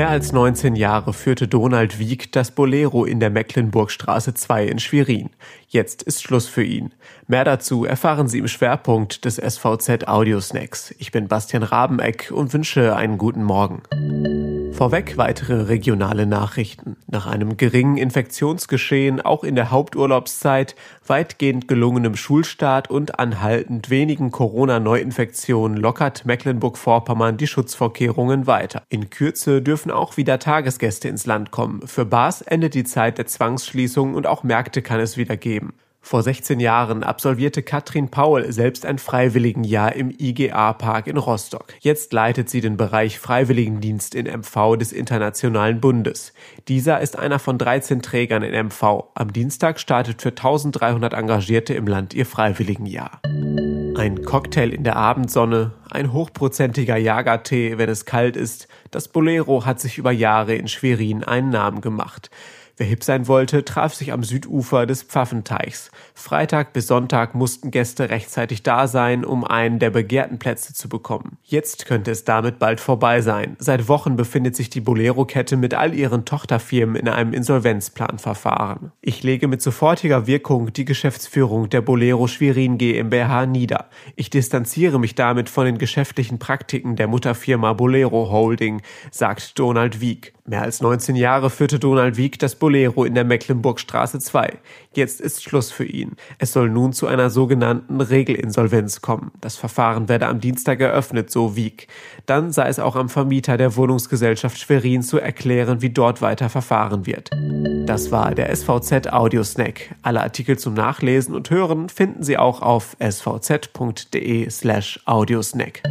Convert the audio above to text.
Mehr als 19 Jahre führte Donald Wieck das Bolero in der Mecklenburgstraße 2 in Schwerin. Jetzt ist Schluss für ihn. Mehr dazu erfahren Sie im Schwerpunkt des SVZ Audiosnacks. Ich bin Bastian Rabeneck und wünsche einen guten Morgen. Vorweg weitere regionale Nachrichten. Nach einem geringen Infektionsgeschehen auch in der Haupturlaubszeit, weitgehend gelungenem Schulstart und anhaltend wenigen Corona-Neuinfektionen lockert Mecklenburg-Vorpommern die Schutzvorkehrungen weiter. In Kürze dürfen auch wieder Tagesgäste ins Land kommen. Für Bars endet die Zeit der Zwangsschließung und auch Märkte kann es wieder geben. Vor 16 Jahren absolvierte Katrin Paul selbst ein Freiwilligenjahr im IGA-Park in Rostock. Jetzt leitet sie den Bereich Freiwilligendienst in MV des Internationalen Bundes. Dieser ist einer von 13 Trägern in MV. Am Dienstag startet für 1300 Engagierte im Land ihr Freiwilligenjahr. Ein Cocktail in der Abendsonne, ein hochprozentiger Jagertee, wenn es kalt ist. Das Bolero hat sich über Jahre in Schwerin einen Namen gemacht. Wer hip sein wollte, traf sich am Südufer des Pfaffenteichs. Freitag bis Sonntag mussten Gäste rechtzeitig da sein, um einen der begehrten Plätze zu bekommen. Jetzt könnte es damit bald vorbei sein. Seit Wochen befindet sich die Bolero-Kette mit all ihren Tochterfirmen in einem Insolvenzplanverfahren. Ich lege mit sofortiger Wirkung die Geschäftsführung der Bolero Schwerin GmbH nieder. Ich distanziere mich damit von den geschäftlichen Praktiken der Mutterfirma Bolero Holding, sagt Donald Wieck. Mehr als 19 Jahre führte Donald Wieck das Bolero in der Mecklenburgstraße 2. Jetzt ist Schluss für ihn. Es soll nun zu einer sogenannten Regelinsolvenz kommen. Das Verfahren werde am Dienstag eröffnet, so Wieck. Dann sei es auch am Vermieter der Wohnungsgesellschaft Schwerin zu erklären, wie dort weiter verfahren wird. Das war der SVZ Audiosnack. Alle Artikel zum Nachlesen und Hören finden Sie auch auf svz.de slash audiosnack.